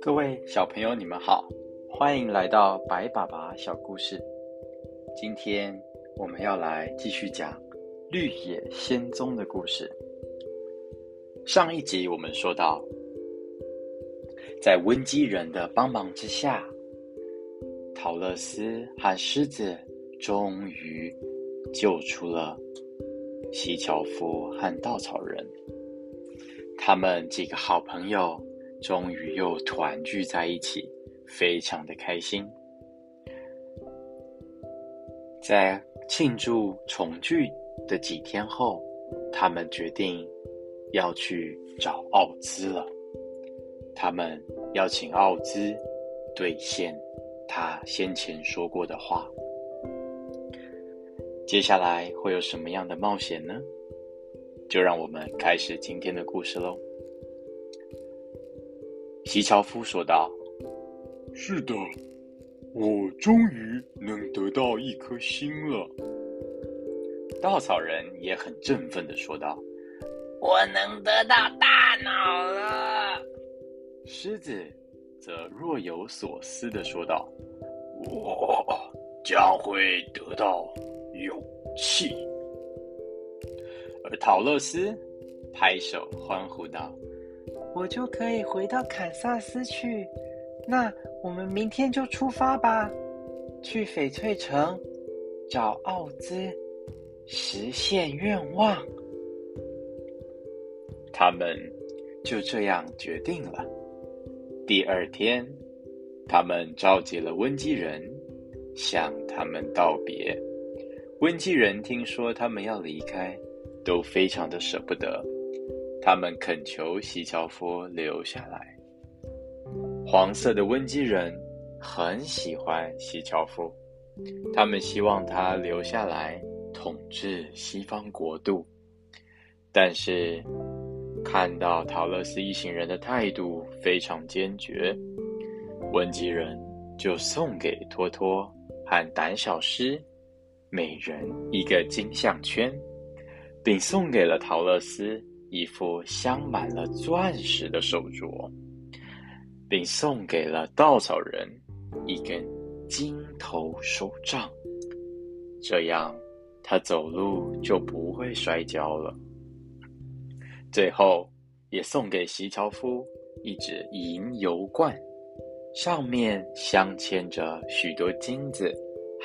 各位小朋友，你们好，欢迎来到白爸爸小故事。今天我们要来继续讲《绿野仙踪》的故事。上一集我们说到，在温基人的帮忙之下，陶乐斯和狮子终于救出了西樵夫和稻草人。他们几个好朋友。终于又团聚在一起，非常的开心。在庆祝重聚的几天后，他们决定要去找奥兹了。他们要请奥兹兑现他先前说过的话。接下来会有什么样的冒险呢？就让我们开始今天的故事喽。西樵夫说道：“是的，我终于能得到一颗心了。”稻草人也很振奋的说道：“我能得到大脑了。”狮子则若有所思的说道：“我将会得到勇气。”而陶乐斯拍手欢呼道。我就可以回到堪萨斯去，那我们明天就出发吧，去翡翠城找奥兹，实现愿望。他们就这样决定了。第二天，他们召集了温基人，向他们道别。温基人听说他们要离开，都非常的舍不得。他们恳求西樵夫留下来。黄色的温基人很喜欢西樵夫，他们希望他留下来统治西方国度。但是看到陶乐斯一行人的态度非常坚决，温基人就送给托托和胆小狮每人一个金项圈，并送给了陶乐斯。一副镶满了钻石的手镯，并送给了稻草人一根金头手杖，这样他走路就不会摔跤了。最后，也送给席樵夫一只银油罐，上面镶嵌着许多金子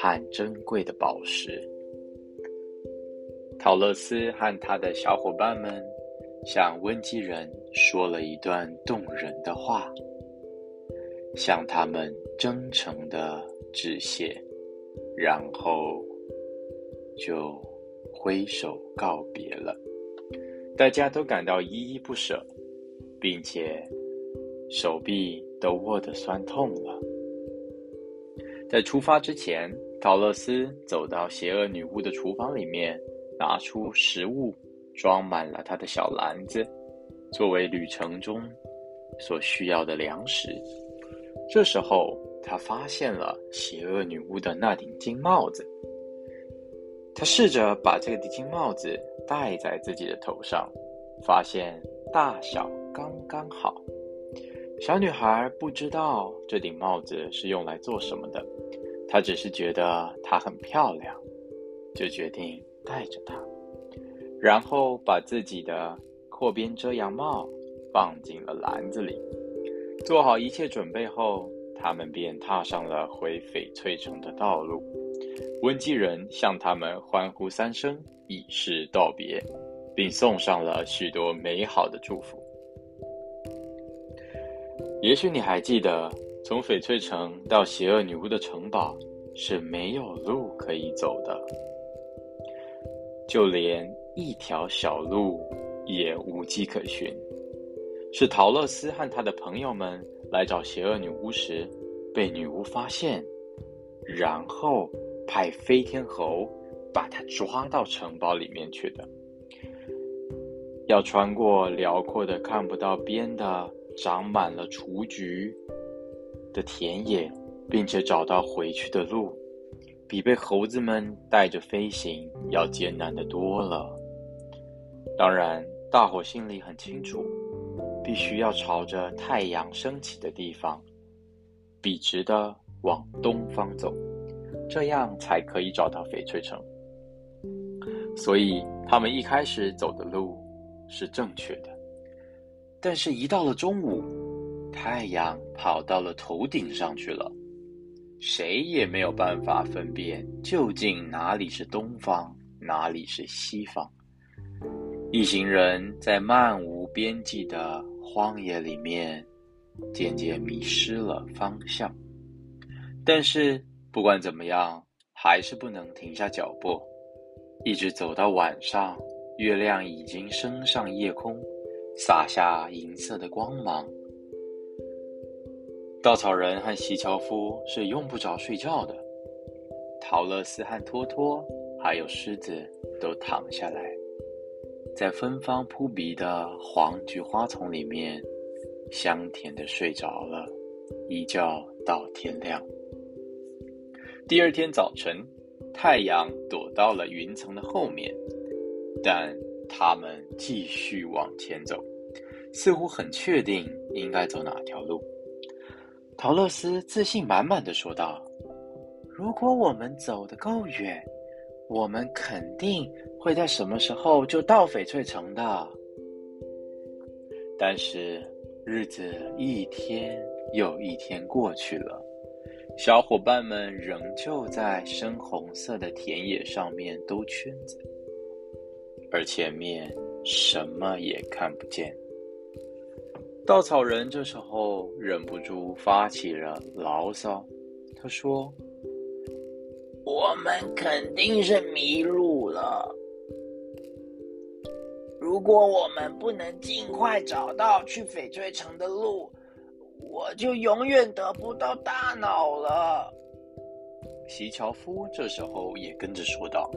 和珍贵的宝石。陶乐斯和他的小伙伴们。向温基人说了一段动人的话，向他们真诚的致谢，然后就挥手告别了。大家都感到依依不舍，并且手臂都握得酸痛了。在出发之前，陶乐斯走到邪恶女巫的厨房里面，拿出食物。装满了他的小篮子，作为旅程中所需要的粮食。这时候，他发现了邪恶女巫的那顶金帽子。他试着把这个金帽子戴在自己的头上，发现大小刚刚好。小女孩不知道这顶帽子是用来做什么的，他只是觉得她很漂亮，就决定戴着它。然后把自己的阔边遮阳帽放进了篮子里，做好一切准备后，他们便踏上了回翡翠城的道路。温基人向他们欢呼三声，以示道别，并送上了许多美好的祝福。也许你还记得，从翡翠城到邪恶女巫的城堡是没有路可以走的，就连。一条小路也无迹可寻，是陶乐斯和他的朋友们来找邪恶女巫时，被女巫发现，然后派飞天猴把他抓到城堡里面去的。要穿过辽阔的看不到边的、长满了雏菊的田野，并且找到回去的路，比被猴子们带着飞行要艰难的多了。当然，大伙心里很清楚，必须要朝着太阳升起的地方，笔直的往东方走，这样才可以找到翡翠城。所以，他们一开始走的路是正确的。但是，一到了中午，太阳跑到了头顶上去了，谁也没有办法分辨究竟哪里是东方，哪里是西方。一行人在漫无边际的荒野里面，渐渐迷失了方向。但是，不管怎么样，还是不能停下脚步。一直走到晚上，月亮已经升上夜空，洒下银色的光芒。稻草人和西樵夫是用不着睡觉的，陶乐斯和托托还有狮子都躺下来，在芬芳扑鼻的黄菊花丛里面，香甜的睡着了，一觉到天亮。第二天早晨。太阳躲到了云层的后面，但他们继续往前走，似乎很确定应该走哪条路。陶乐斯自信满满的说道：“如果我们走得够远，我们肯定会在什么时候就到翡翠城的。”但是日子一天又一天过去了。小伙伴们仍旧在深红色的田野上面兜圈子，而前面什么也看不见。稻草人这时候忍不住发起了牢骚，他说：“我们肯定是迷路了。如果我们不能尽快找到去翡翠城的路。”我就永远得不到大脑了。席樵夫这时候也跟着说道：“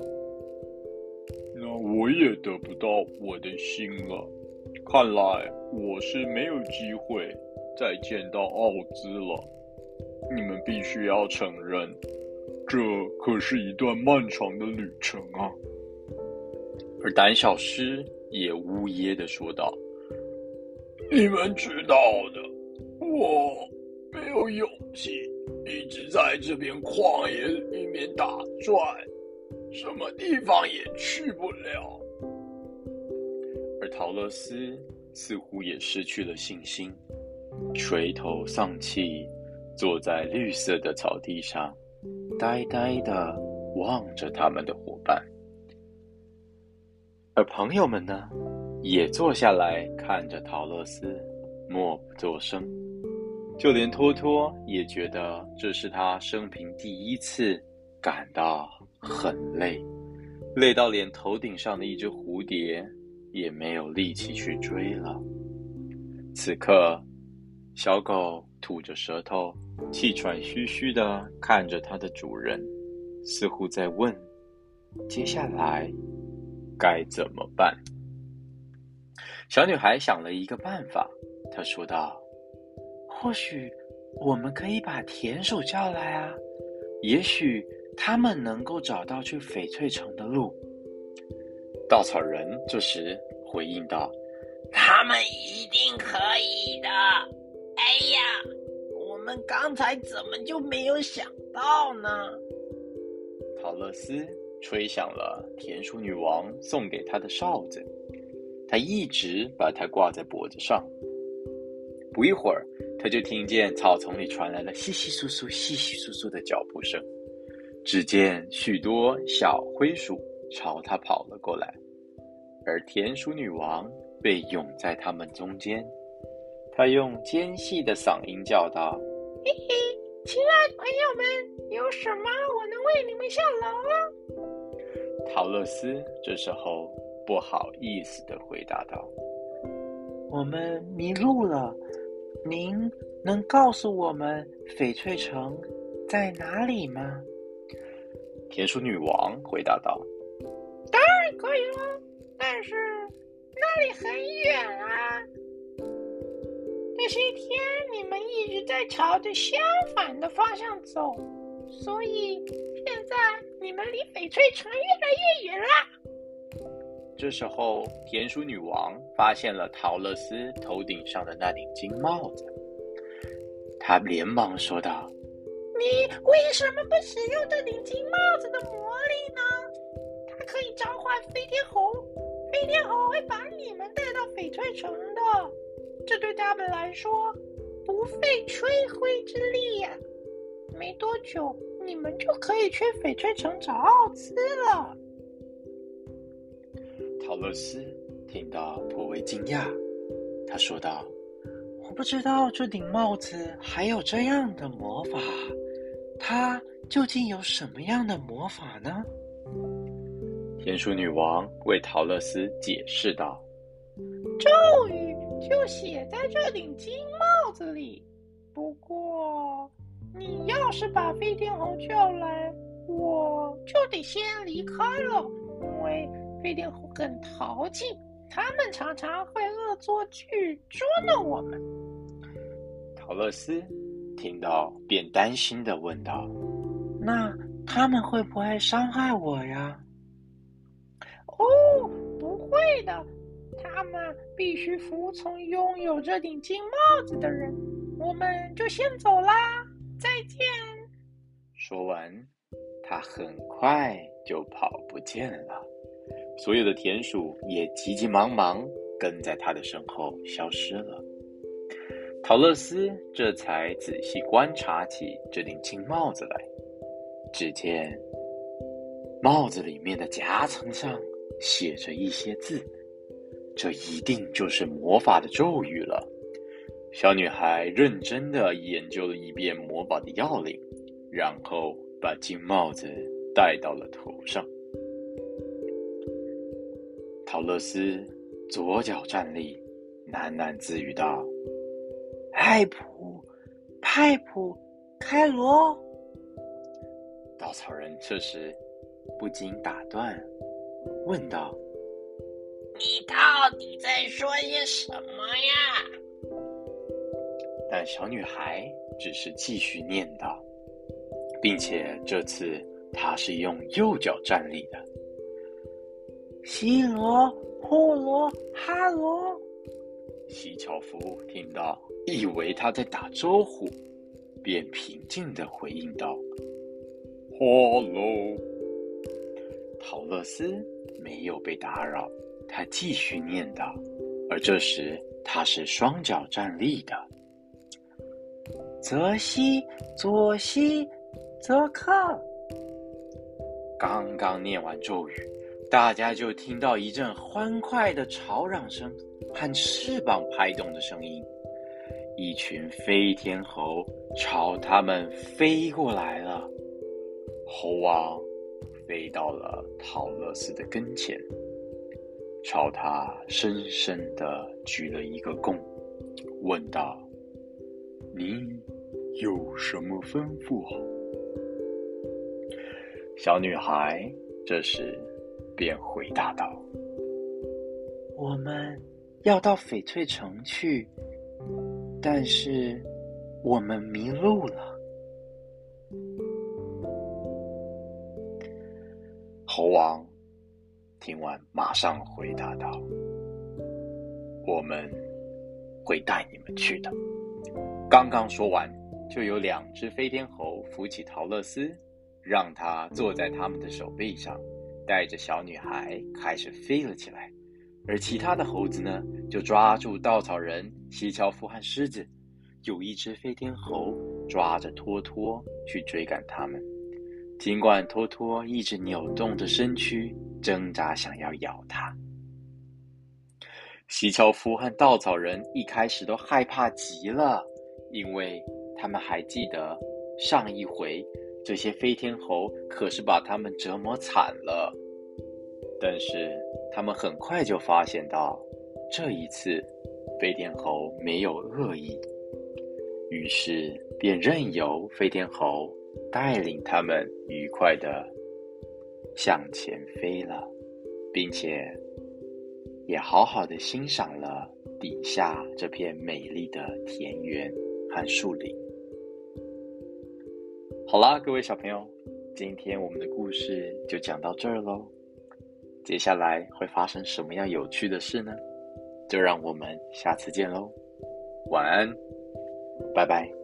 那我也得不到我的心了。看来我是没有机会再见到奥兹了。你们必须要承认，这可是一段漫长的旅程啊。”而胆小狮也呜咽的说道：“你们知道的。”我没有勇气一直在这片旷野里面打转，什么地方也去不了。而陶乐斯似乎也失去了信心，垂头丧气，坐在绿色的草地上，呆呆的望着他们的伙伴。而朋友们呢，也坐下来看着陶乐斯，默不作声。就连托托也觉得这是他生平第一次感到很累，累到连头顶上的一只蝴蝶也没有力气去追了。此刻，小狗吐着舌头，气喘吁吁的看着它的主人，似乎在问：接下来该怎么办？小女孩想了一个办法，她说道。或许我们可以把田鼠叫来啊，也许他们能够找到去翡翠城的路。稻草人这时回应道：“他们一定可以的。”哎呀，我们刚才怎么就没有想到呢？陶乐斯吹响了田鼠女王送给他的哨子，他一直把它挂在脖子上。不一会儿。他就听见草丛里传来了稀稀疏疏、稀稀疏疏的脚步声，只见许多小灰鼠朝他跑了过来，而田鼠女王被涌在他们中间。她用尖细的嗓音叫道：“嘿嘿，亲爱的朋友们，有什么我能为你们效劳啊？”陶乐斯这时候不好意思的回答道：“我们迷路了。”您能告诉我们翡翠城在哪里吗？田鼠女王回答道：“当然可以了，但是那里很远啊。这些天你们一直在朝着相反的方向走，所以现在你们离翡翠城越来越远了。这时候，田鼠女王发现了陶乐斯头顶上的那顶金帽子，她连忙说道：“你为什么不使用这顶金帽子的魔力呢？可以召唤飞天猴，飞天猴会把你们带到翡翠城的，这对他们来说不费吹灰之力呀。没多久，你们就可以去翡翠城找奥兹了。”陶乐斯听到颇为惊讶，他说道：“我不知道这顶帽子还有这样的魔法，它究竟有什么样的魔法呢？”田鼠女王为陶乐斯解释道：“咒语就写在这顶金帽子里，不过你要是把飞天猴叫来，我就得先离开了，因为……”飞天猴很淘气，他们常常会恶作剧捉弄我们。陶乐斯听到便担心的问道：“那他们会不会伤害我呀？”“哦，不会的，他们必须服从拥有这顶金帽子的人。我们就先走啦，再见。”说完，他很快就跑不见了。所有的田鼠也急急忙忙跟在他的身后消失了。陶乐斯这才仔细观察起这顶金帽子来，只见帽子里面的夹层上写着一些字，这一定就是魔法的咒语了。小女孩认真的研究了一遍魔法的要领，然后把金帽子戴到了头上。陶乐斯左脚站立，喃喃自语道：“派普，派普，开罗。”稻草人这时不禁打断，问道：“你到底在说些什么呀？”但小女孩只是继续念叨，并且这次她是用右脚站立的。西罗、霍罗、哈罗，西樵夫听到，以为他在打招呼，便平静的回应道：“哈喽。”陶乐斯没有被打扰，他继续念叨，而这时他是双脚站立的。泽西、左西、泽克，刚刚念完咒语。大家就听到一阵欢快的吵嚷声和翅膀拍动的声音，一群飞天猴朝他们飞过来了。猴王飞到了陶乐斯的跟前，朝他深深的鞠了一个躬，问道：“你有什么吩咐？”小女孩这时。便回答道：“我们要到翡翠城去，但是我们迷路了。”王听完，马上回答道：“我们会带你们去的。”刚刚说完，就有两只飞天猴扶起陶乐斯，让他坐在他们的手背上。带着小女孩开始飞了起来，而其他的猴子呢，就抓住稻草人、西樵夫和狮子。有一只飞天猴抓着托托去追赶他们，尽管托托一直扭动着身躯，挣扎想要咬它。西樵夫和稻草人一开始都害怕极了，因为他们还记得上一回。这些飞天猴可是把他们折磨惨了，但是他们很快就发现到，这一次飞天猴没有恶意，于是便任由飞天猴带领他们愉快的向前飞了，并且也好好的欣赏了底下这片美丽的田园和树林。好啦，各位小朋友，今天我们的故事就讲到这儿喽。接下来会发生什么样有趣的事呢？就让我们下次见喽。晚安，拜拜。